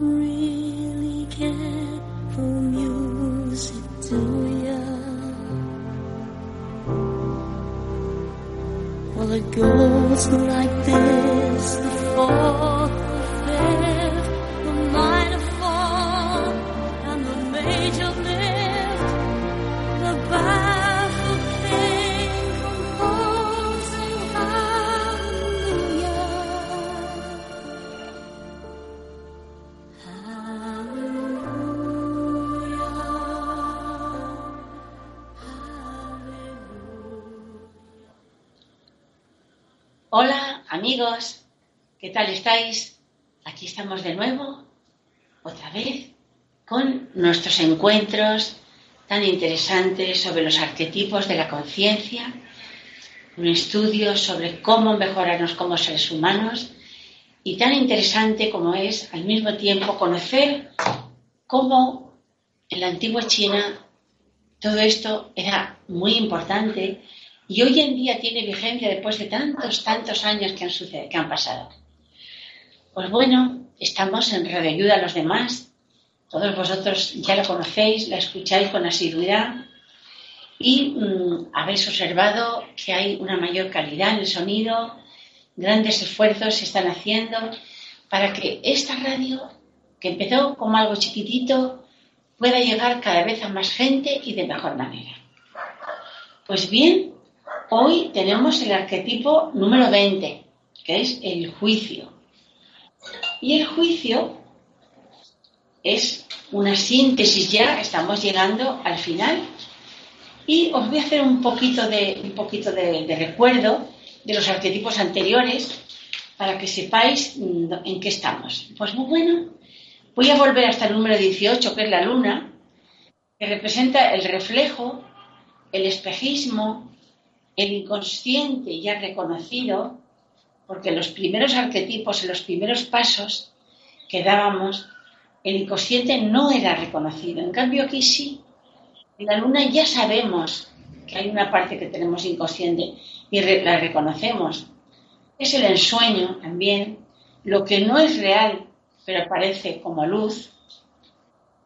really care for music, do ya? Well, it goes like this, the fourth, nuestros encuentros tan interesantes sobre los arquetipos de la conciencia, un estudio sobre cómo mejorarnos como seres humanos y tan interesante como es al mismo tiempo conocer cómo en la antigua China todo esto era muy importante y hoy en día tiene vigencia después de tantos, tantos años que han, sucedido, que han pasado. Pues bueno, estamos en Radio Ayuda a los demás. Todos vosotros ya la conocéis, la escucháis con asiduidad y mm, habéis observado que hay una mayor calidad en el sonido, grandes esfuerzos se están haciendo para que esta radio, que empezó como algo chiquitito, pueda llegar cada vez a más gente y de mejor manera. Pues bien, Hoy tenemos el arquetipo número 20, que es el juicio. Y el juicio es una síntesis ya, estamos llegando al final. Y os voy a hacer un poquito de, un poquito de, recuerdo de los arquetipos anteriores para que sepáis mm, en qué estamos. Pues muy bueno, voy a volver hasta el número 18, que es la luna, que representa el reflejo, el espejismo, el inconsciente ya reconocido, porque los primeros arquetipos, en los primeros pasos que dábamos, el inconsciente no era reconocido. En cambio aquí sí. En la luna ya sabemos que hay una parte que tenemos inconsciente y la reconocemos. Es el ensueño también, lo que no es real, pero aparece como luz,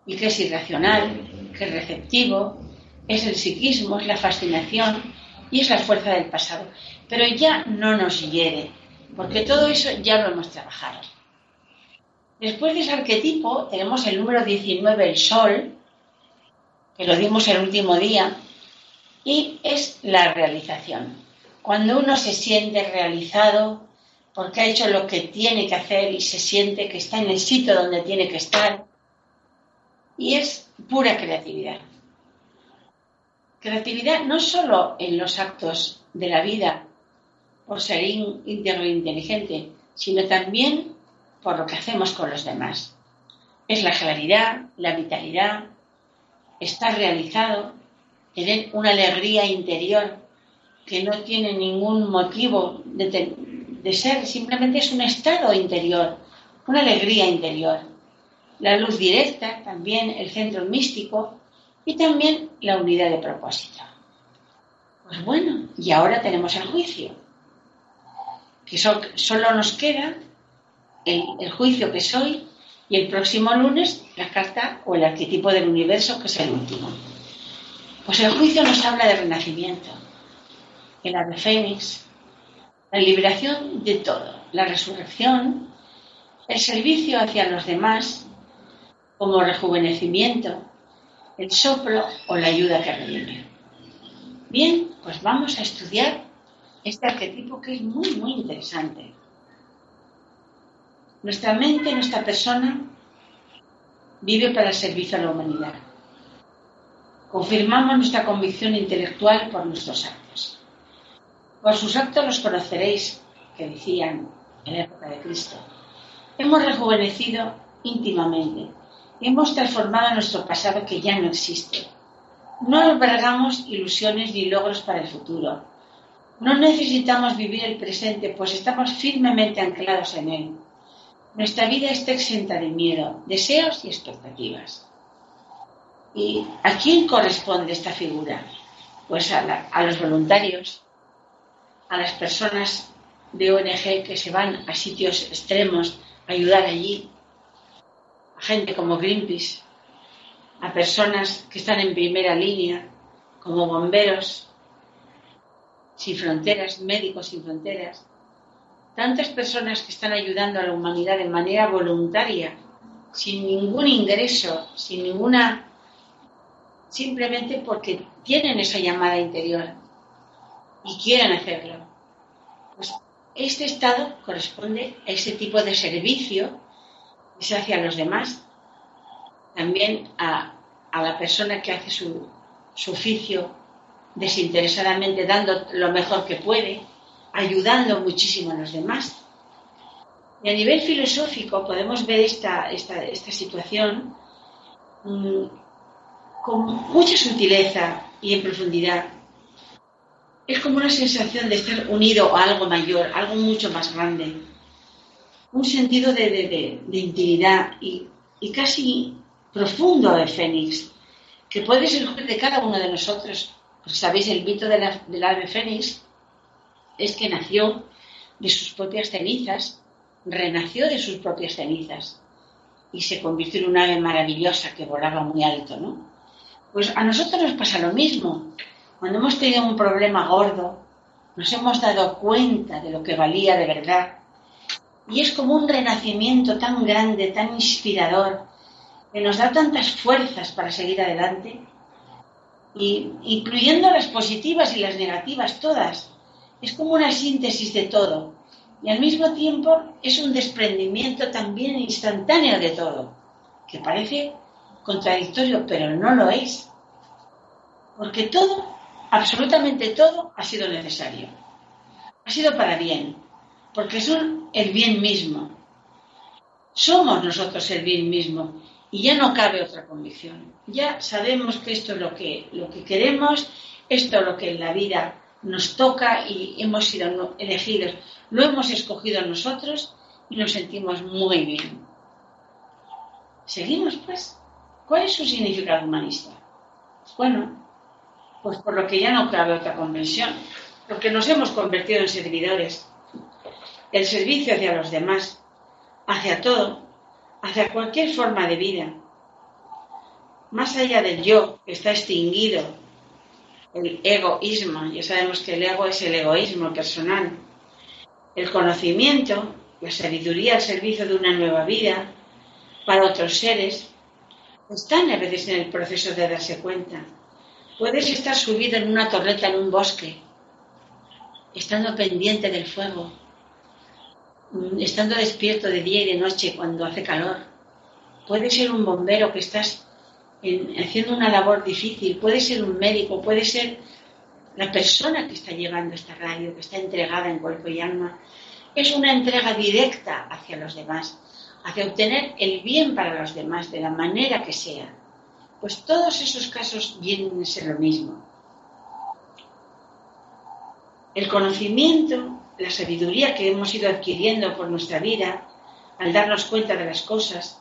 y que es irracional, que es receptivo, es el psiquismo, es la fascinación, y es la fuerza del pasado. Pero ya no nos hiere, porque todo eso ya lo hemos trabajado. Después de ese arquetipo tenemos el número 19, el sol, que lo dimos el último día, y es la realización. Cuando uno se siente realizado porque ha hecho lo que tiene que hacer y se siente que está en el sitio donde tiene que estar, y es pura creatividad. Creatividad no solo en los actos de la vida, por ser ín- íntegro e inteligente, sino también por lo que hacemos con los demás. Es la claridad, la vitalidad, estar realizado, tener una alegría interior que no tiene ningún motivo de, de ser, simplemente es un estado interior, una alegría interior. La luz directa, también el centro místico, y también la unidad de propósito. Pues bueno, y ahora tenemos el juicio, que so- solo nos queda el, juicio que soy y el próximo lunes la carta o el arquetipo del universo, que es el último. Pues el juicio nos habla de renacimiento, el ave fénix, la liberación de todo, la resurrección, el servicio hacia los demás como rejuvenecimiento, el soplo o la ayuda que redime. Bien, pues vamos a estudiar este arquetipo que es muy, muy interesante. Nuestra mente, nuestra persona, vive para el servicio a la humanidad. Confirmamos nuestra convicción intelectual por nuestros actos. Por sus actos los conoceréis, que decían en la época de Cristo. Hemos rejuvenecido íntimamente hemos transformado nuestro pasado que ya no existe. No albergamos ilusiones ni logros para el futuro. No necesitamos vivir el presente, pues estamos firmemente anclados en él. Nuestra vida está exenta de miedo, deseos y expectativas. ¿Y a quién corresponde esta figura? Pues a, los voluntarios, a las personas de ONG que se van a sitios extremos a ayudar allí, a gente como Greenpeace, a personas que están en primera línea, como bomberos sin fronteras, médicos sin fronteras, tantas personas que están ayudando a la humanidad de manera voluntaria, sin ningún ingreso, sin ninguna, simplemente porque tienen esa llamada interior y quieren hacerlo. Pues este estado corresponde a ese tipo de servicio que se hace a los demás, también a, la persona que hace su, su oficio desinteresadamente, dando lo mejor que puede, ayudando muchísimo a los demás. Y a nivel filosófico podemos ver esta, esta, esta situación mm, con mucha sutileza y en profundidad. Es como una sensación de estar unido a algo mayor, algo mucho más grande. Un sentido de, de, de, intimidad y, y, casi profundo de Fénix, que puede ser de cada uno de nosotros. Sabéis, el mito del ave Fénix es que nació de sus propias cenizas, renació de sus propias cenizas y se convirtió en un ave maravillosa que volaba muy alto, ¿no? Pues a nosotros nos pasa lo mismo. Cuando hemos tenido un problema gordo, nos hemos dado cuenta de lo que valía de verdad. Y es como un renacimiento tan grande, tan inspirador, que nos da tantas fuerzas para seguir adelante, y, incluyendo las positivas y las negativas, todas. Es como una síntesis de todo. Y al mismo tiempo es un desprendimiento también instantáneo de todo, que parece contradictorio, pero no lo es. Porque todo, absolutamente todo, ha sido necesario. Ha sido para bien, porque son el bien mismo. Somos nosotros el bien mismo y ya no cabe otra convicción. Ya sabemos que esto es lo que, lo que queremos, esto es lo que en la vida nos toca y hemos sido elegidos, lo hemos escogido nosotros y nos sentimos muy bien. Seguimos pues. ¿Cuál es su significado humanista? Bueno, pues por lo que ya no cabe otra convención, porque nos hemos convertido en servidores. El servicio hacia los demás, hacia todo, hacia cualquier forma de vida. Más allá del yo, que está extinguido, el egoísmo, ya sabemos que el ego es el egoísmo personal, el conocimiento, la sabiduría al servicio de una nueva vida para otros seres, están a veces en el proceso de darse cuenta. Puedes estar subido en una torreta en un bosque, estando pendiente del fuego, Mm, estando despierto de día y de noche cuando hace calor. Puede ser un bombero que estás haciendo una labor difícil, puede ser un médico, puede ser la persona que está llevando esta radio, que está entregada en cuerpo y alma. Es una entrega directa hacia los demás, hacia obtener el bien para los demás de la manera que sea. Pues todos esos casos vienen a ser lo mismo. El conocimiento la sabiduría que hemos ido adquiriendo por nuestra vida al darnos cuenta de las cosas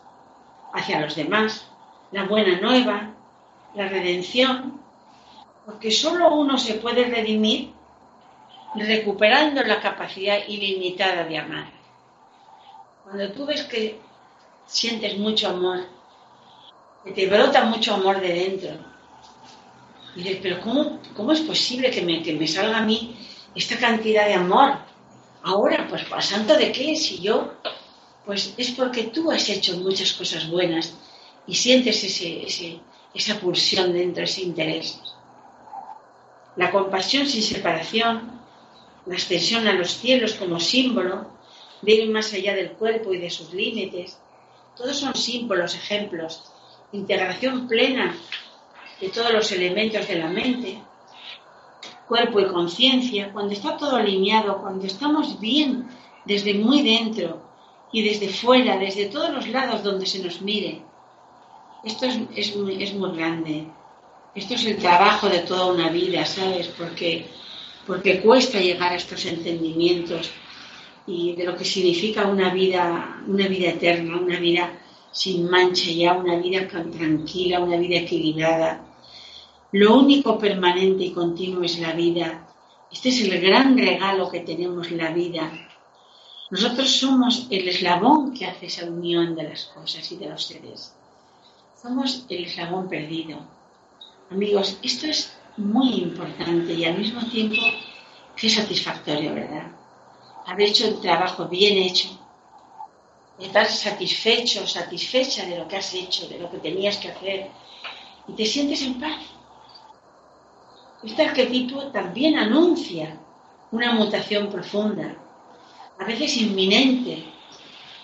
hacia los demás, la buena nueva, la redención, porque solo uno se puede redimir recuperando la capacidad ilimitada de amar. Cuando tú ves que sientes mucho amor, que te brota mucho amor de dentro, y dices, pero ¿cómo, es posible que me, que me salga a mí esta cantidad de amor? Ahora, pues, ¿a santo de qué? Si yo, pues es porque tú has hecho muchas cosas buenas y sientes ese, esa pulsión dentro, ese interés. La compasión sin separación, la extensión a los cielos como símbolo, de ir más allá del cuerpo y de sus límites, todos son símbolos, ejemplos, integración plena de todos los elementos de la mente, cuerpo y conciencia, cuando está todo alineado, cuando estamos bien desde muy dentro y desde fuera, desde todos los lados donde se nos mire. Esto es, muy, grande. Esto es el trabajo de toda una vida, ¿sabes? Porque, porque cuesta llegar a estos entendimientos y de lo que significa una vida, una vida eterna, una vida sin mancha ya, una vida tranquila, una vida equilibrada, lo único permanente y continuo es la vida. Este es el gran regalo que tenemos la vida. Nosotros somos el eslabón que hace esa unión de las cosas y de los seres. Somos el eslabón perdido. Amigos, esto es muy importante y al mismo tiempo qué satisfactorio, ¿verdad? Haber hecho el trabajo bien hecho, estar satisfecho, satisfecha de lo que has hecho, de lo que tenías que hacer, y te sientes en paz. Este arquetipo también anuncia una mutación profunda, a veces inminente.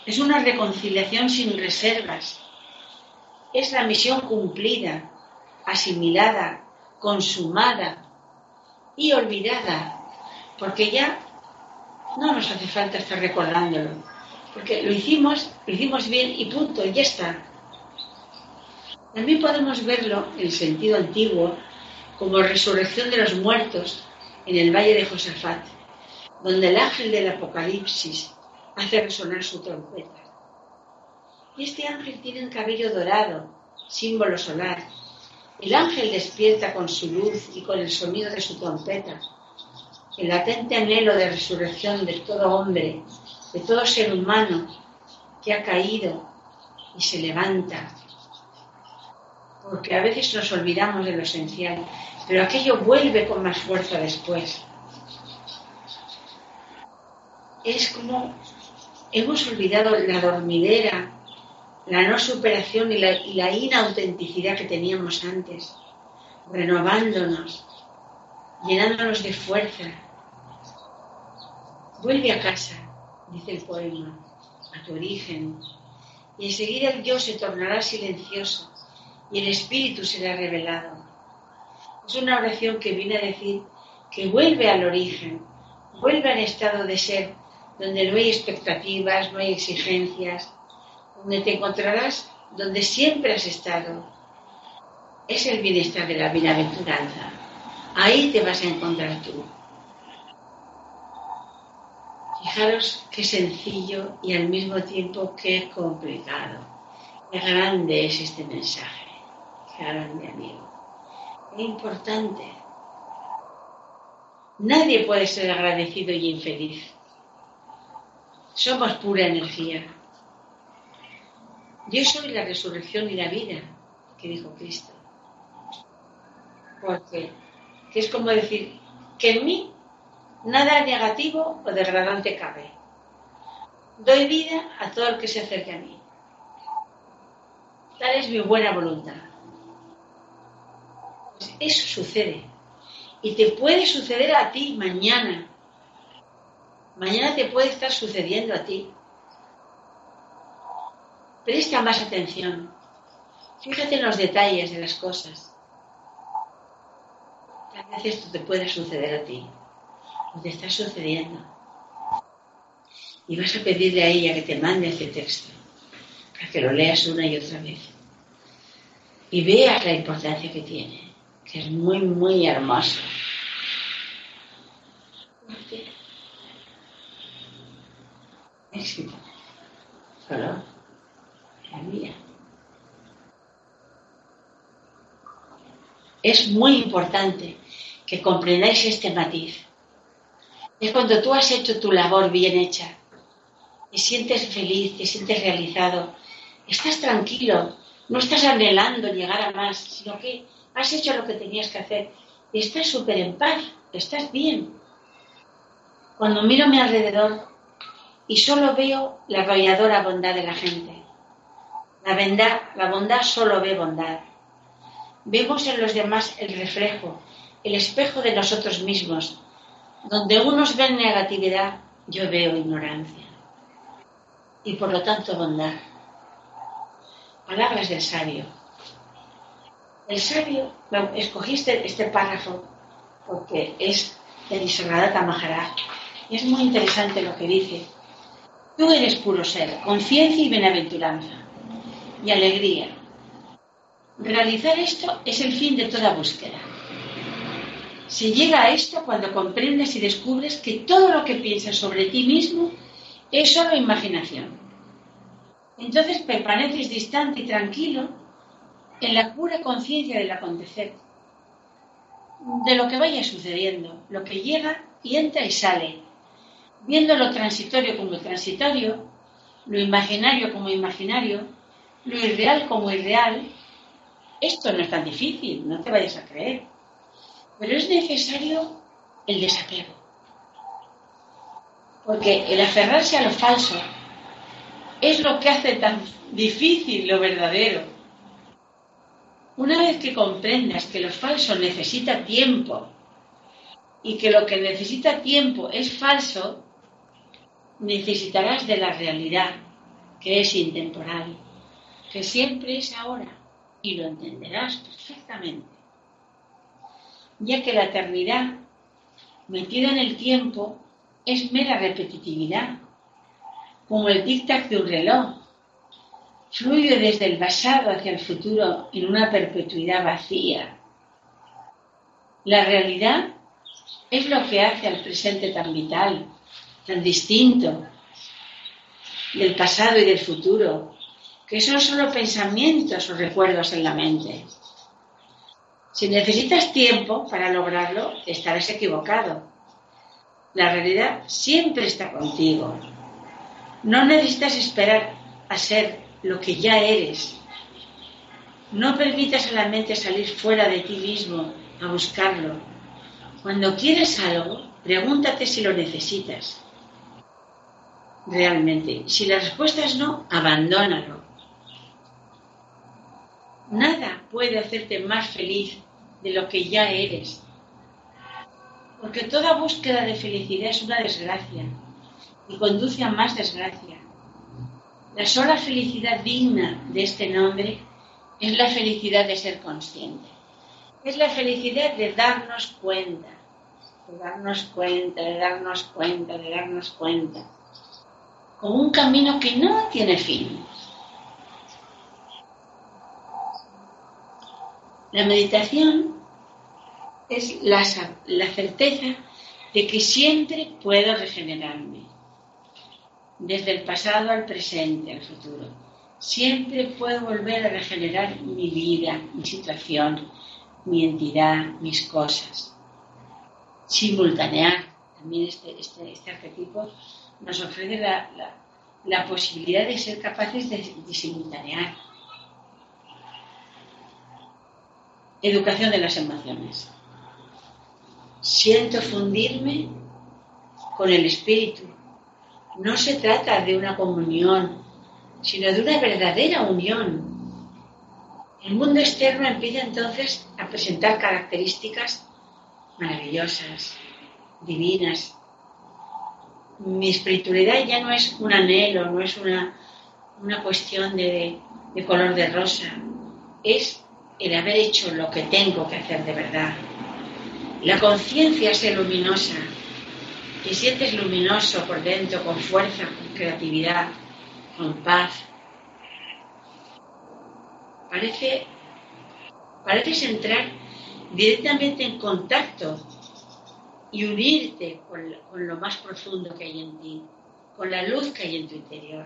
Es una reconciliación sin reservas. Es la misión cumplida, asimilada, consumada y olvidada, porque ya no nos hace falta estar recordándolo, porque lo hicimos, lo hicimos bien y punto, y ya está. También podemos verlo en el sentido antiguo como resurrección de los muertos en el valle de Josafat, donde el ángel del Apocalipsis hace resonar su trompeta. Y este ángel tiene un cabello dorado, símbolo solar. El ángel despierta con su luz y con el sonido de su trompeta. El latente anhelo de resurrección de todo hombre, de todo ser humano que ha caído y se levanta porque a veces nos olvidamos de lo esencial, pero aquello vuelve con más fuerza después. Es como hemos olvidado la dormidera, la no superación y la, inautenticidad que teníamos antes, renovándonos, llenándonos de fuerza. Vuelve a casa, dice el poema, a tu origen, y enseguida el yo se tornará silencioso y el Espíritu será revelado. Es una oración que viene a decir que vuelve al origen, vuelve al estado de ser, donde no hay expectativas, no hay exigencias, donde te encontrarás donde siempre has estado. Es el bienestar de la bienaventuranza. Ahí te vas a encontrar tú. Fijaros qué sencillo y al mismo tiempo qué complicado. Qué grande es este mensaje grande amigo. Es importante. Nadie puede ser agradecido y infeliz. Somos pura energía. Yo soy la resurrección y la vida, que dijo Cristo. Porque que es como decir que en mí nada negativo o degradante cabe. Doy vida a todo el que se acerque a mí. Tal es mi buena voluntad. Eso sucede. Y te puede suceder a ti mañana. Mañana te puede estar sucediendo a ti. Presta más atención. Fíjate en los detalles de las cosas. Tal vez esto te puede suceder a ti. O te está sucediendo. Y vas a pedirle a ella que te mande ese texto. Para que lo leas una y otra vez. Y veas la importancia que tiene que es muy, muy hermoso. Éxito. Solo Es muy importante que comprendáis este matiz. Es cuando tú has hecho tu labor bien hecha, te sientes feliz, te sientes realizado, estás tranquilo, no estás anhelando llegar a más, sino que has hecho lo que tenías que hacer y estás súper en paz, estás bien. Cuando miro a mi alrededor y solo veo la arrolladora bondad de la gente, la bondad, la bondad solo ve bondad. Vemos en los demás el reflejo, el espejo de nosotros mismos. Donde unos ven negatividad, yo veo ignorancia. Y por lo tanto bondad. Palabras del sabio. El sabio, escogiste este párrafo porque es de Nisargadatta Maharaj. Es muy interesante lo que dice. Tú eres puro ser, conciencia y bienaventuranza y alegría. Realizar esto es el fin de toda búsqueda. Se llega a esto cuando comprendes y descubres que todo lo que piensas sobre ti mismo es solo imaginación. Entonces permaneces distante y tranquilo en la pura conciencia del acontecer, de lo que vaya sucediendo, lo que llega y entra y sale, viendo lo transitorio como transitorio, lo imaginario como imaginario, lo irreal como irreal, esto no es tan difícil, no te vayas a creer. Pero es necesario el desapego. Porque el aferrarse a lo falso es lo que hace tan difícil lo verdadero. Una vez que comprendas que lo falso necesita tiempo y que lo que necesita tiempo es falso, necesitarás de la realidad, que es intemporal, que siempre es ahora, y lo entenderás perfectamente, ya que la eternidad, metida en el tiempo, es mera repetitividad, como el tic-tac de un reloj. Fluye desde el pasado hacia el futuro en una perpetuidad vacía. La realidad es lo que hace al presente tan vital, tan distinto del pasado y del futuro, que son solo pensamientos o recuerdos en la mente. Si necesitas tiempo para lograrlo, estarás equivocado. La realidad siempre está contigo. No necesitas esperar a ser lo que ya eres. No permitas a la mente salir fuera de ti mismo a buscarlo. Cuando quieres algo, pregúntate si lo necesitas realmente. Si la respuesta es no, abandónalo. Nada puede hacerte más feliz de lo que ya eres. Porque toda búsqueda de felicidad es una desgracia y conduce a más desgracia. La sola felicidad digna de este nombre es la felicidad de ser consciente. Es la felicidad de darnos cuenta, de darnos cuenta, de darnos cuenta, de darnos cuenta como un camino que no tiene fin. La meditación es la, la, certeza de que siempre puedo regenerarme, desde el pasado al presente, al futuro. Siempre puedo volver a regenerar mi vida, mi situación, mi entidad, mis cosas. Simultanear, también este, este, este arquetipo nos ofrece la, posibilidad de ser capaces de simultanear. Educación de las emociones. Siento fundirme con el espíritu. No se trata de una comunión, sino de una verdadera unión. El mundo externo empieza entonces a presentar características maravillosas, divinas, mi espiritualidad ya no es un anhelo, no es una, cuestión de, de color de rosa, es el haber hecho lo que tengo que hacer de verdad. La conciencia es luminosa, y sientes luminoso por dentro, con fuerza, con creatividad, con paz. Parece, pareces entrar directamente en contacto y unirte con, lo más profundo que hay en ti, con la luz que hay en tu interior.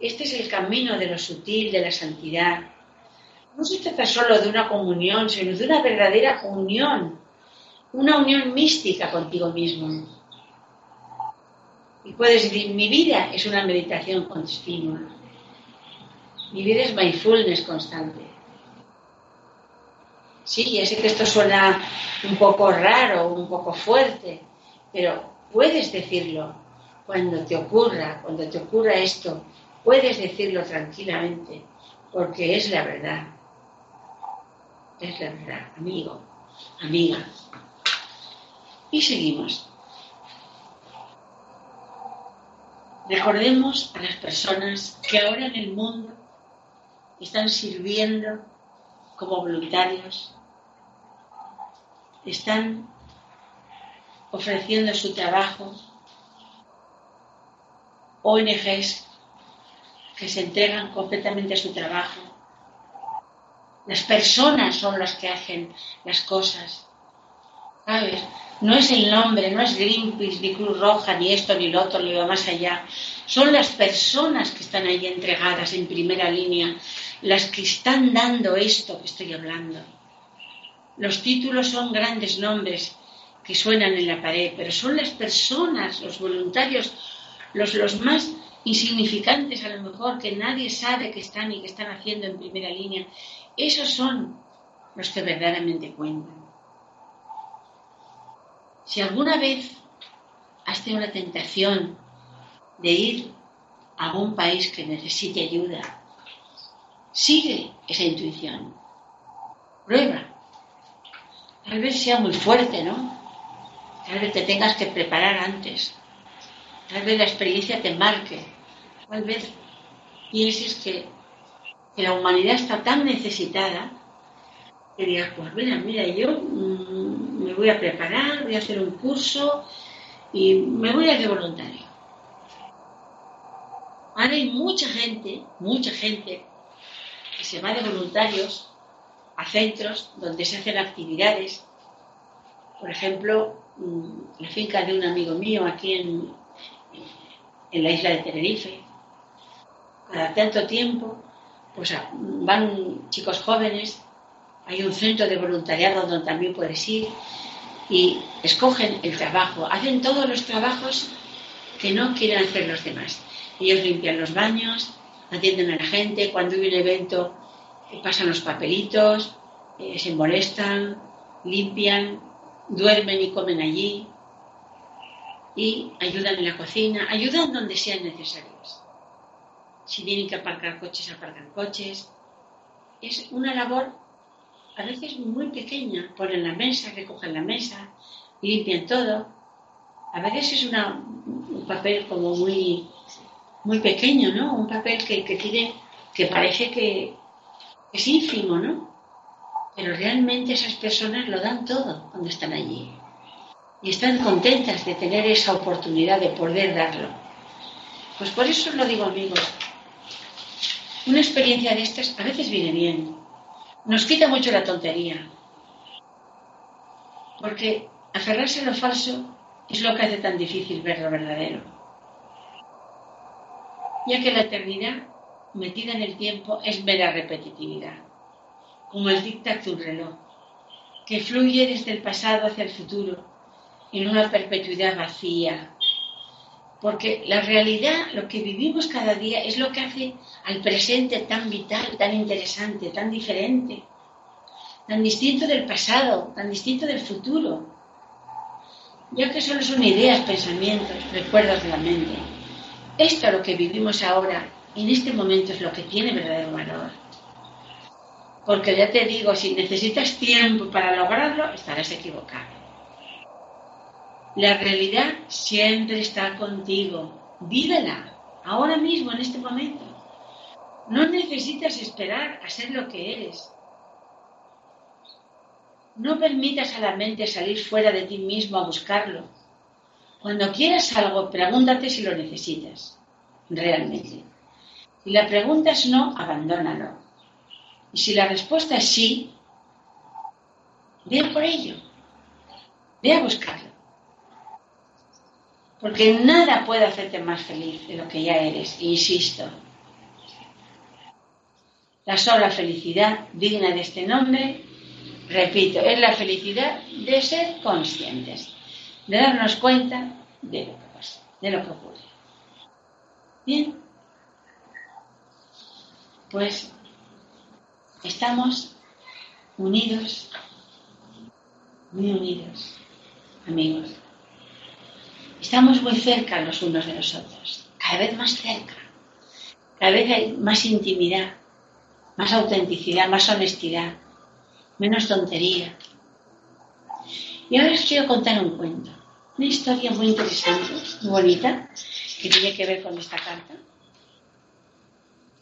Este es el camino de lo sutil, de la santidad. No se trata solo de una comunión, sino de una verdadera unión, una unión mística contigo mismo. Y puedes decir, mi vida es una meditación continua. Mi vida es mindfulness constante. Sí, ya sé que esto suena un poco raro, un poco fuerte, pero puedes decirlo cuando te ocurra, cuando te ocurra esto, puedes decirlo tranquilamente, porque es la verdad. Es la verdad, amigo, amiga. Y seguimos. Recordemos a las personas que ahora en el mundo están sirviendo como voluntarios están ofreciendo su trabajo, ONGs que se entregan completamente a su trabajo. Las personas son las que hacen las cosas. ¿Sabes? No es el nombre, no es Greenpeace, ni Cruz Roja, ni esto, ni lo otro, ni lo más allá. Son las personas que están ahí entregadas en primera línea, las que están dando esto que estoy hablando. Los títulos son grandes nombres que suenan en la pared, pero son las personas, los voluntarios, los, los más insignificantes a lo mejor, que nadie sabe que están y que están haciendo en primera línea. Esos son los que verdaderamente cuentan. Si alguna vez has tenido la tentación de ir a algún país que necesite ayuda, sigue esa intuición. Prueba. Tal vez sea muy fuerte, ¿no? Tal vez te tengas que preparar antes. Tal vez la experiencia te marque. Tal vez pienses que, la humanidad está tan necesitada que digas, pues mira, mira, yo mm, me voy a preparar, voy a hacer un curso y me voy a de voluntario. Ahora hay mucha gente, mucha gente que se va de voluntarios a centros donde se hacen actividades. Por ejemplo, mm, la finca de un amigo mío aquí en, en la isla de Tenerife. Cada tanto tiempo, pues van chicos jóvenes, hay un centro de voluntariado donde también puedes ir y escogen el trabajo, hacen todos los trabajos que no quieren hacer los demás. Ellos limpian los baños, atienden a la gente, cuando hay un evento eh, pasan los papelitos, eh, se molestan, limpian, duermen y comen allí, y ayudan en la cocina, ayudan donde sean necesarios. Si tienen que aparcar coches, aparcan coches. Es una labor a veces muy pequeña. Ponen la mesa, recogen la mesa, limpian todo. A veces es un papel como muy, muy pequeño, ¿no? Un papel que, que tiene, que parece que es ínfimo, ¿no? Pero realmente esas personas lo dan todo cuando están allí y están contentas de tener esa oportunidad de poder darlo. Pues por eso lo digo amigos, una experiencia de estas a veces viene bien, nos quita mucho la tontería, porque aferrarse a lo falso es lo que hace tan difícil ver lo verdadero, ya que la eternidad metida en el tiempo es mera repetitividad, como el dictat de un reloj, que fluye desde el pasado hacia el futuro en una perpetuidad vacía. Porque la realidad, lo que vivimos cada día, es lo que hace al presente tan vital, tan interesante, tan diferente, tan distinto del pasado, tan distinto del futuro. Ya que solo son ideas, pensamientos, recuerdos de la mente. Esto, lo que vivimos ahora, en este momento, es lo que tiene verdadero valor. Porque ya te digo, si necesitas tiempo para lograrlo, estarás equivocado. La realidad siempre está contigo. Vívela, ahora mismo, en este momento. No necesitas esperar a ser lo que eres. No permitas a la mente salir fuera de ti mismo a buscarlo. Cuando quieras algo, pregúntate si lo necesitas realmente. Si la pregunta es no, abandónalo. Y si la respuesta es sí, ve por ello. Ve a buscarlo. Porque nada puede hacerte más feliz de lo que ya eres, insisto. La sola felicidad digna de este nombre, repito, es la felicidad de ser conscientes, de darnos cuenta de lo que pasa, de lo que ocurre. Bien, pues estamos unidos, muy unidos, amigos. Estamos muy cerca los unos de los otros, cada vez más cerca. Cada vez hay más intimidad, más autenticidad, más honestidad, menos tontería. Y ahora os quiero contar un cuento, una historia muy interesante, muy bonita, que tiene que ver con esta carta.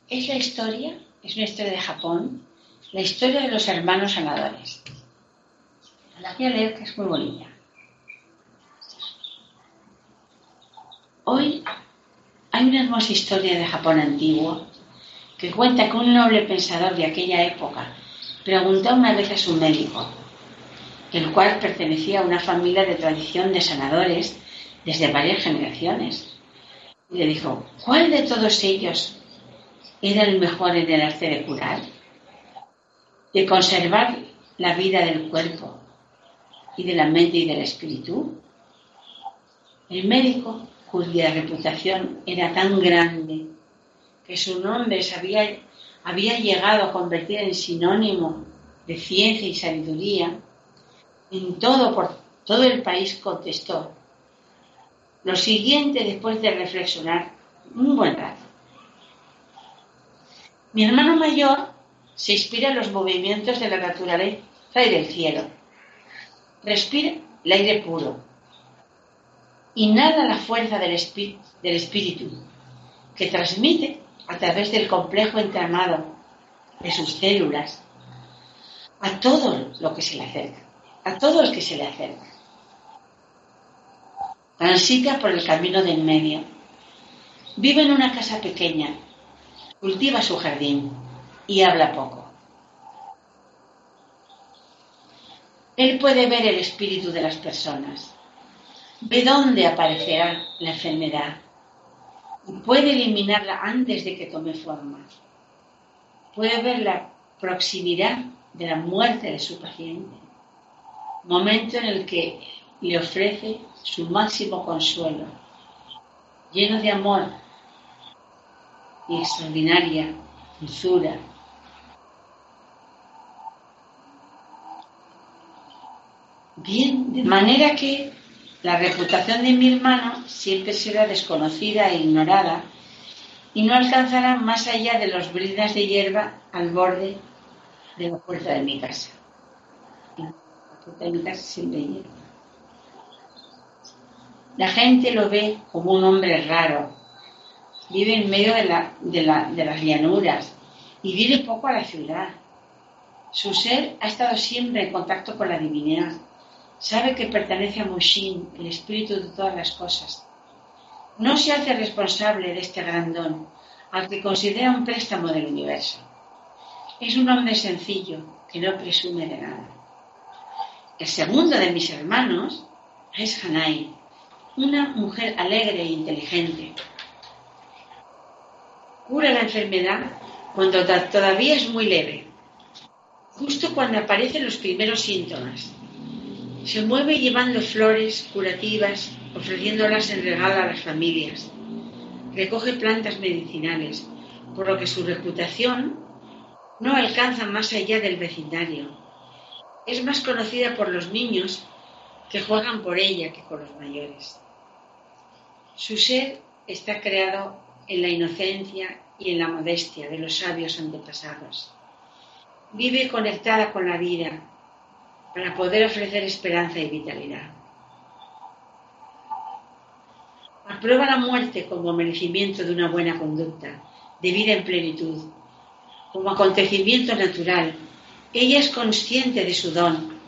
Es la historia, es una historia de Japón, la historia de los hermanos sanadores. La a leer que es muy bonita. Hoy hay una hermosa historia de Japón antiguo que cuenta que un noble pensador de aquella época preguntó una vez a su médico, el cual pertenecía a una familia de tradición de sanadores desde varias generaciones. Y le dijo, ¿cuál de todos ellos era el mejor en el arte de curar? De conservar la vida del cuerpo, y de la mente y del espíritu? El médico, cuya reputación era tan grande que su nombre había, había llegado a convertir en sinónimo de ciencia y sabiduría, en todo, por todo el país contestó lo siguiente después de reflexionar un buen rato. Mi hermano mayor se inspira en los movimientos de la naturaleza y del cielo. Respira el aire puro. Inhala la fuerza del, del espíritu que transmite a través del complejo entramado de sus células a todo lo que se le acerca, a todo el que se le acerca. Transita por el camino de en medio. Vive en una casa pequeña, cultiva su jardín y habla poco. Él puede ver el espíritu de las personas, ve dónde aparecerá la enfermedad y puede eliminarla antes de que tome forma. Puede ver la proximidad de la muerte de su paciente, momento en el que le ofrece su máximo consuelo, lleno de amor y extraordinaria dulzura. Bien, de manera que la reputación de mi hermano siempre será desconocida e ignorada y no alcanzará más allá de los brindas de hierba al borde de la puerta de mi casa. La puerta de mi casa siempre hierba. La gente lo ve como un hombre raro. Vive en medio de, las llanuras y viene poco a la ciudad. Su ser ha estado siempre en contacto con la divinidad. Sabe que pertenece a Mushin, el espíritu de todas las cosas. No se hace responsable de este gran don, al que considera un préstamo del universo. Es un hombre sencillo, que no presume de nada. El segundo de mis hermanos es Hanai, una mujer alegre e inteligente. Cura la enfermedad cuando todavía es muy leve, justo cuando aparecen los primeros síntomas. Se mueve llevando flores curativas, ofreciéndolas en regalo a las familias. Recoge plantas medicinales, por lo que su reputación no alcanza más allá del vecindario. Es más conocida por los niños que juegan por ella que por los mayores. Su ser está creado en la inocencia y en la modestia de los sabios antepasados. Vive conectada con la vida para poder ofrecer esperanza y vitalidad. Aprueba la muerte como merecimiento de una buena conducta, de vida en plenitud, como acontecimiento natural. Ella es consciente de su don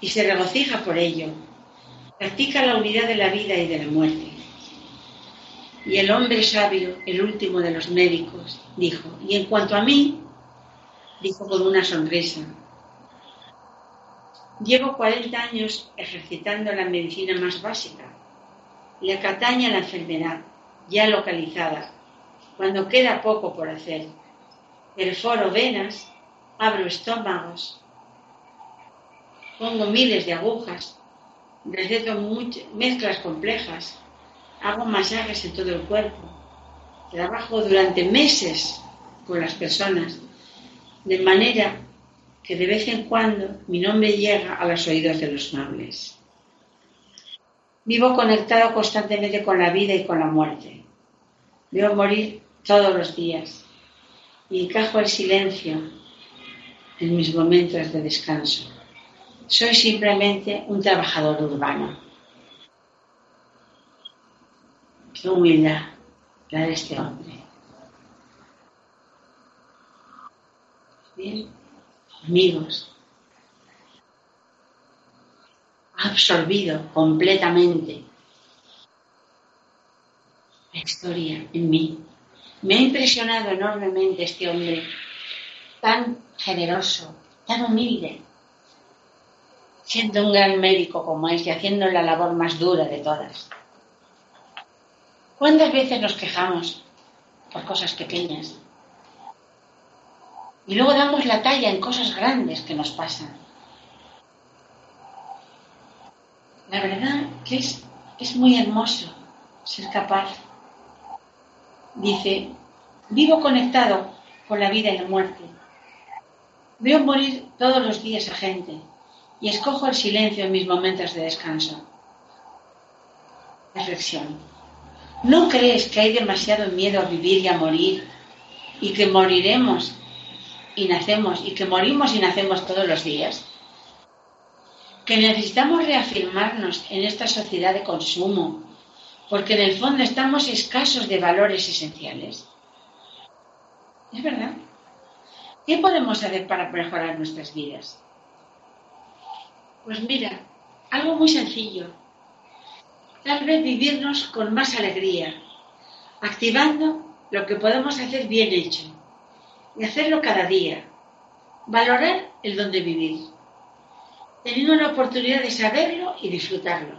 y se regocija por ello. Practica la unidad de la vida y de la muerte. Y el hombre sabio, el último de los médicos, dijo, y en cuanto a mí, dijo con una sonrisa, llevo 40 años ejercitando la medicina más básica, la cataña la enfermedad ya localizada, cuando queda poco por hacer. Perforo venas, abro estómagos, pongo miles de agujas, receto mezclas complejas, hago masajes en todo el cuerpo, trabajo durante meses con las personas, de manera que de vez en cuando mi nombre llega a los oídos de los nobles. Vivo conectado constantemente con la vida y con la muerte. Veo morir todos los días y encajo el silencio en mis momentos de descanso. Soy simplemente un trabajador urbano. Qué humildad la de este hombre. Bien, amigos, ha absorbido completamente la historia en mí. Me ha impresionado enormemente este hombre tan generoso, tan humilde, siendo un gran médico como es y haciendo la labor más dura de todas. ¿Cuántas veces nos quejamos por cosas pequeñas? Y luego damos la talla en cosas grandes que nos pasan. La verdad que es, es muy hermoso ser capaz. Dice, vivo conectado con la vida y la muerte. Veo morir todos los días a gente y escojo el silencio en mis momentos de descanso. Reflexión. ¿No crees que hay demasiado miedo a vivir y a morir y que moriremos y nacemos y que morimos y nacemos todos los días? Que necesitamos reafirmarnos en esta sociedad de consumo porque en el fondo estamos escasos de valores esenciales. Es verdad. ¿Qué podemos hacer para mejorar nuestras vidas? Pues mira, algo muy sencillo tal vez vivirnos con más alegría, activando lo que podemos hacer bien hecho y hacerlo cada día, valorar el don de vivir, teniendo la oportunidad de saberlo y disfrutarlo.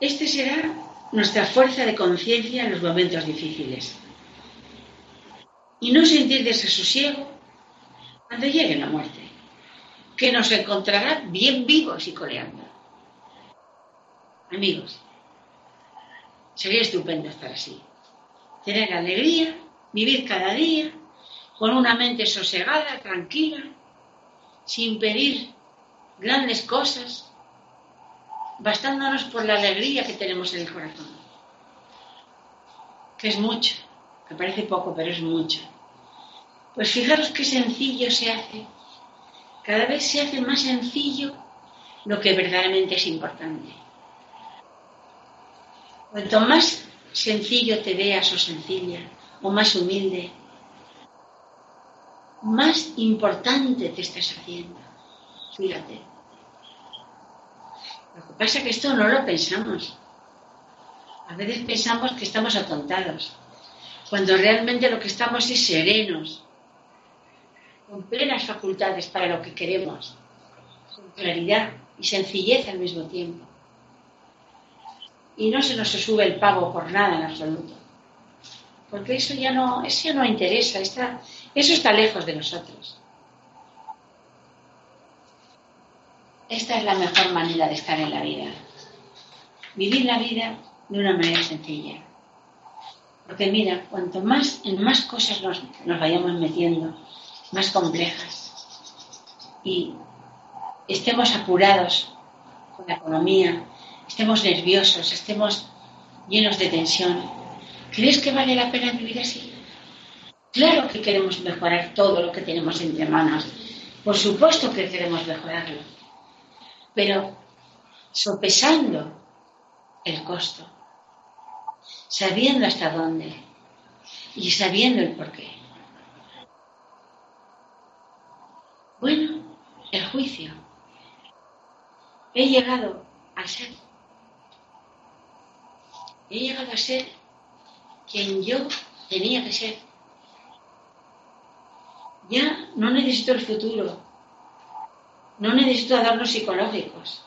Este será nuestra fuerza de conciencia en los momentos difíciles. Y no sentir desasosiego cuando llegue la muerte, que nos encontrará bien vivos y coleando. Amigos, sería estupendo estar así. Tener alegría, vivir cada día con una mente sosegada, tranquila, sin pedir grandes cosas, bastándonos por la alegría que tenemos en el corazón. Que es mucho, que parece poco, pero es mucho. Pues fijaros qué sencillo se hace. Cada vez se hace más sencillo lo que verdaderamente es importante. Cuanto más sencillo te veas o sencilla, o más humilde, más importante te estás haciendo. Fíjate. Lo que pasa es que esto no lo pensamos. A veces pensamos que estamos atontados, cuando realmente lo que estamos es serenos, con plenas facultades para lo que queremos, con claridad y sencillez al mismo tiempo y no se nos sube el pago por nada en absoluto. Porque eso ya no, eso ya no interesa, está, eso está lejos de nosotros. Esta es la mejor manera de estar en la vida. Vivir la vida de una manera sencilla. Porque mira, cuanto más en más cosas nos, nos vayamos metiendo, más complejas, y estemos apurados con la economía, estemos nerviosos, estemos llenos de tensión, ¿crees que vale la pena vivir así? Claro que queremos mejorar todo lo que tenemos entre manos. Por supuesto que queremos mejorarlo. Pero sopesando el costo, sabiendo hasta dónde y sabiendo el porqué. Bueno, el juicio. He llegado a ser he llegado a ser quien yo tenía que ser. Ya no necesito el futuro, no necesito adornos psicológicos.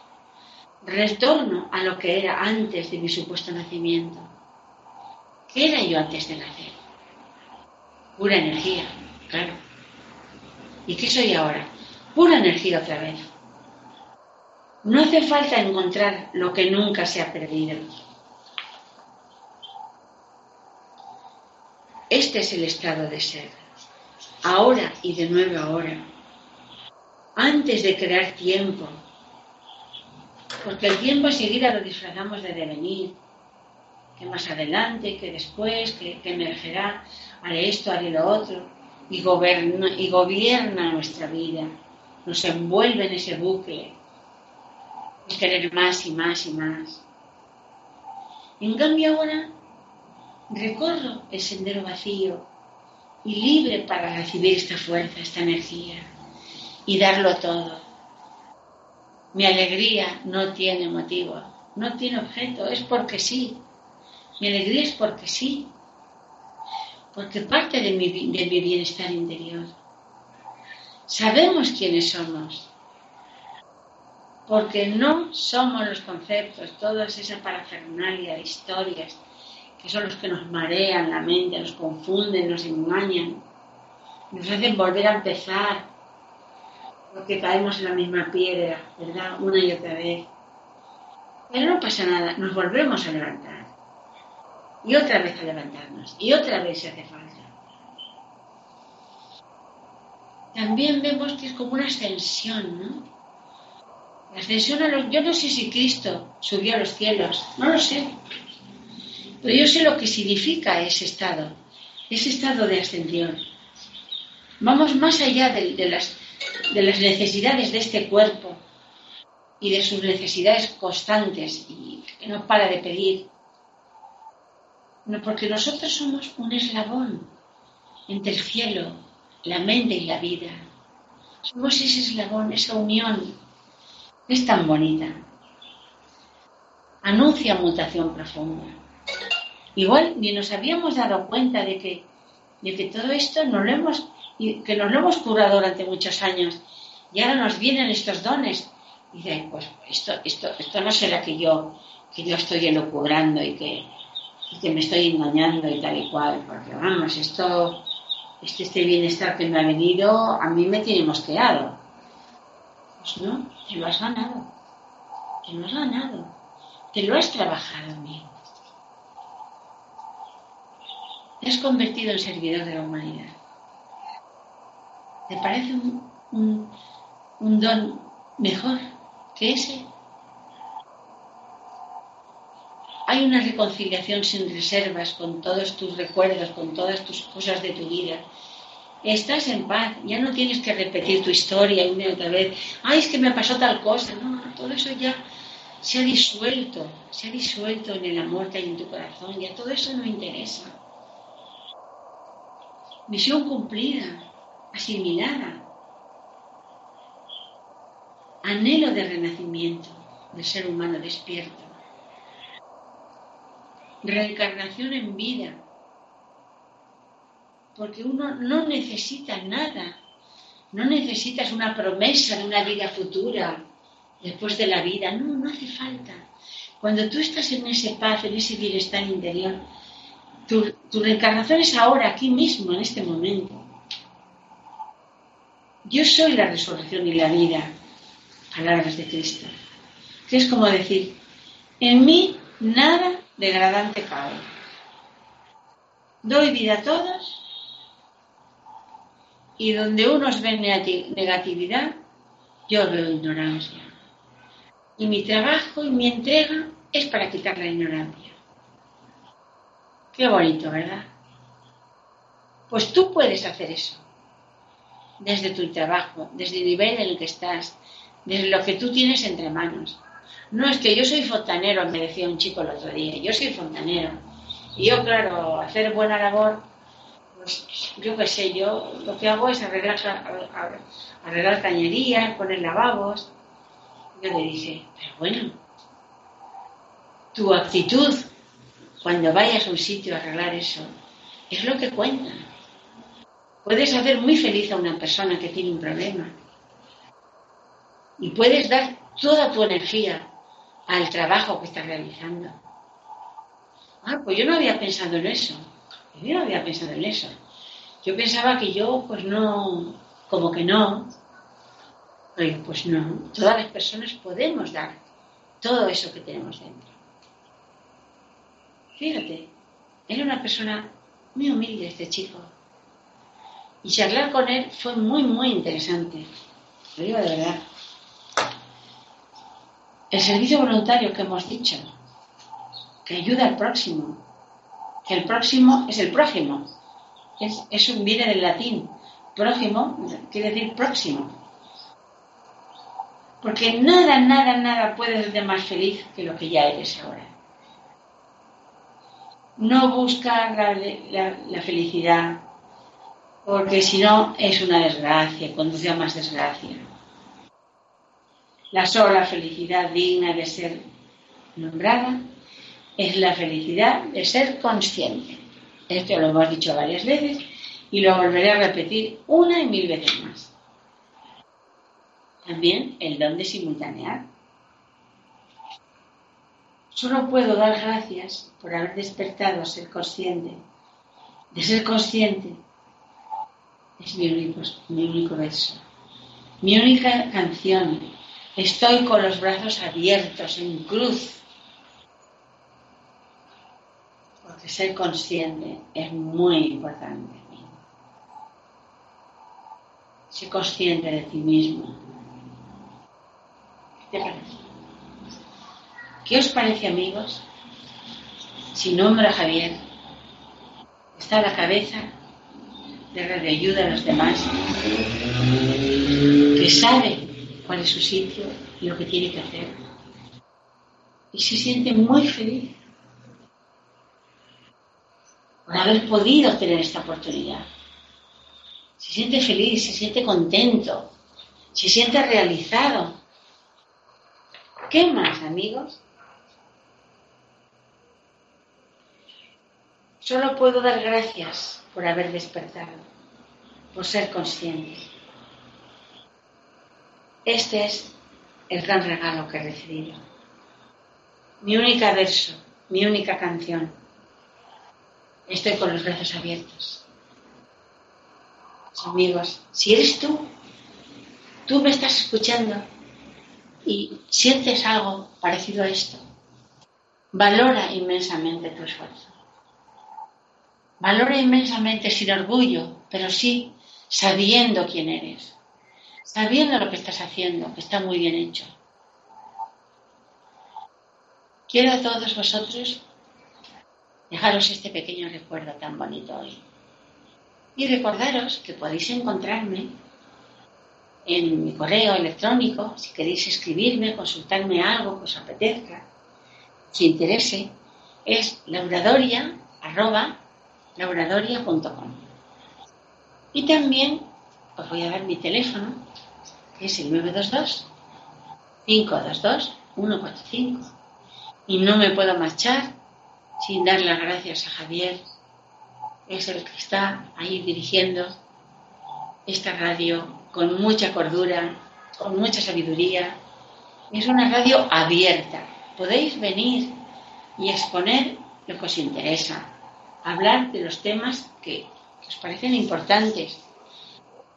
Retorno a lo que era antes de mi supuesto nacimiento. ¿Qué era yo antes de nacer? Pura energía, claro. ¿Y qué soy ahora? Pura energía otra vez. No hace falta encontrar lo que nunca se ha perdido Este es el estado de ser, ahora y de nuevo ahora, antes de crear tiempo, porque el tiempo enseguida lo disfrazamos de devenir, que más adelante, que después, que, emergerá, haré esto, haré lo otro, y gobierna, y gobierna nuestra vida, nos envuelve en ese bucle, querer más y más y más. En cambio ahora recorro el sendero vacío y libre para recibir esta fuerza, esta energía y darlo todo. Mi alegría no tiene motivo, no tiene objeto, es porque sí. Mi alegría es porque sí, porque parte de mi, bienestar interior. Sabemos quiénes somos, porque no somos los conceptos, toda esa parafernalia historias que son los que nos marean la mente, nos confunden, nos engañan, nos hacen volver a empezar, porque caemos en la misma piedra, ¿verdad? Una y otra vez. Pero no pasa nada, nos volvemos a levantar. Y otra vez a levantarnos. Y otra vez se hace falta. También vemos que es como una ascensión, ¿no? La ascensión a los... Yo no sé si Cristo subió a los cielos, no lo sé. Pero yo sé lo que significa ese estado, ese estado de ascensión. Vamos más allá de, las, de las necesidades de este cuerpo y de sus necesidades constantes y que no para de pedir. No, porque nosotros somos un eslabón entre el cielo, la mente y la vida. Somos ese eslabón, esa unión es tan bonita. Anuncia mutación profunda. Igual ni nos habíamos dado cuenta de que, de que todo esto no lo hemos, que nos lo hemos curado durante muchos años y ahora nos vienen estos dones. Y dicen, pues esto, esto, esto no será que yo, que yo estoy elocubrando y que, y que me estoy engañando y tal y cual, porque vamos, esto, este, este bienestar que me ha venido a mí me tiene mosqueado. Pues no, te lo has ganado. Te lo has ganado. Te lo has trabajado bien. Te has convertido en servidor de la humanidad. ¿Te parece un, don mejor que ese? Hay una reconciliación sin reservas con todos tus recuerdos, con todas tus cosas de tu vida, estás en paz, ya no tienes que repetir tu historia una y otra vez, ay, es que me pasó tal cosa, no, todo eso ya se ha disuelto, se ha disuelto en el amor que hay en tu corazón, ya todo eso no interesa. Misión cumplida, asimilada, anhelo de renacimiento del ser humano despierto, reencarnación en vida, porque uno no necesita nada, no necesitas una promesa de una vida futura después de la vida, no, no hace falta. Cuando tú estás en ese paz, en ese bienestar interior, tu, reencarnación es ahora, aquí mismo, en este momento. Yo soy la resurrección y la vida, palabras de Cristo. Que es como decir, en mí nada degradante cabe. Doy vida a todos y donde unos ven negatividad, yo veo ignorancia. Y mi trabajo y mi entrega es para quitar la ignorancia. Qué bonito, ¿verdad? Pues tú puedes hacer eso. Desde tu trabajo, desde el nivel en el que estás, desde lo que tú tienes entre manos. No es que yo soy fontanero, me decía un chico el otro día, yo soy fontanero. Y yo, claro, hacer buena labor pues yo qué sé, yo lo que hago es arreglar, arreglar cañerías, poner lavabos. Yo le dije, pero bueno, tu actitud cuando vayas a un sitio a arreglar eso es lo que cuenta. Puedes hacer muy feliz a una persona que tiene un problema y puedes dar toda tu energía al trabajo que estás realizando. Ah, pues yo no había pensado en eso. Yo no había pensado en eso. Yo pensaba que yo, pues no, como que no. pues no. Todas las personas podemos dar todo eso que tenemos dentro. Fíjate, era una persona muy humilde este chico. Y charlar con él fue muy, muy interesante. Lo digo de verdad. El servicio voluntario que hemos dicho, que ayuda al próximo, el próximo es el prójimo. Es, un viene del latín. Prójimo quiere decir próximo. Porque nada, nada, nada puede hacerte más feliz que lo que ya eres ahora. No buscar la, la felicidad, porque si no es una desgracia, conduce a más desgracia. La sola felicidad digna de ser nombrada es la felicidad de ser consciente. Esto lo hemos dicho varias veces y lo volveré a repetir una y mil veces más. También el don de simultanear. Solo puedo dar gracias por haber despertado a ser consciente. De ser consciente es mi único, mi único verso, mi única canción. Estoy con los brazos abiertos en cruz. Porque ser consciente es muy importante. Sé consciente de ti mismo. ¿Qué te parece? ¿Qué os parece, amigos? Si nombro a Javier, está a la cabeza de Radio Ayuda a los demás, que sabe cuál es su sitio y lo que tiene que hacer. Y se siente muy feliz por haber podido tener esta oportunidad. Se siente feliz, se siente contento, se siente realizado. ¿Qué más, amigos? Solo puedo dar gracias por haber despertado, por ser consciente. Este es el gran regalo que he recibido. Mi única verso, mi única canción. Estoy con los brazos abiertos. Amigos, si eres tú, tú me estás escuchando y sientes algo parecido a esto, valora inmensamente tu esfuerzo. Valora inmensamente sin orgullo, pero sí sabiendo quién eres, sabiendo lo que estás haciendo, que está muy bien hecho. Quiero a todos vosotros dejaros este pequeño recuerdo tan bonito hoy. Y recordaros que podéis encontrarme en mi correo electrónico, si queréis escribirme, consultarme algo que os apetezca, si interese, es lauradoria.com. Y también os voy a dar mi teléfono, que es el 922 522 145. Y no me puedo marchar sin dar las gracias a Javier, es el que está ahí dirigiendo esta radio con mucha cordura, con mucha sabiduría. Es una radio abierta. Podéis venir y exponer lo que os interesa, hablar de los temas que, os parecen importantes.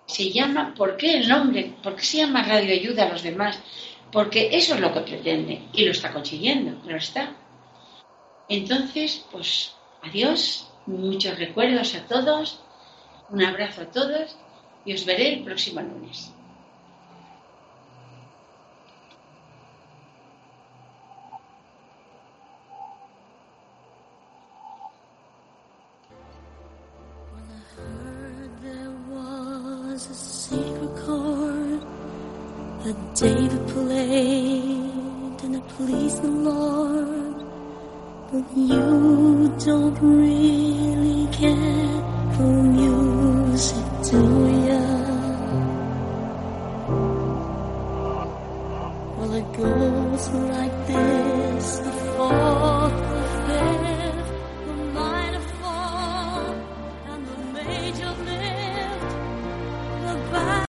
Se llama, ¿por qué el nombre? ¿Por qué se llama Radio Ayuda a los demás? Porque eso es lo que pretende y lo está consiguiendo, lo está. Entonces, pues adiós, muchos recuerdos a todos, un abrazo a todos y os veré el próximo lunes. You don't really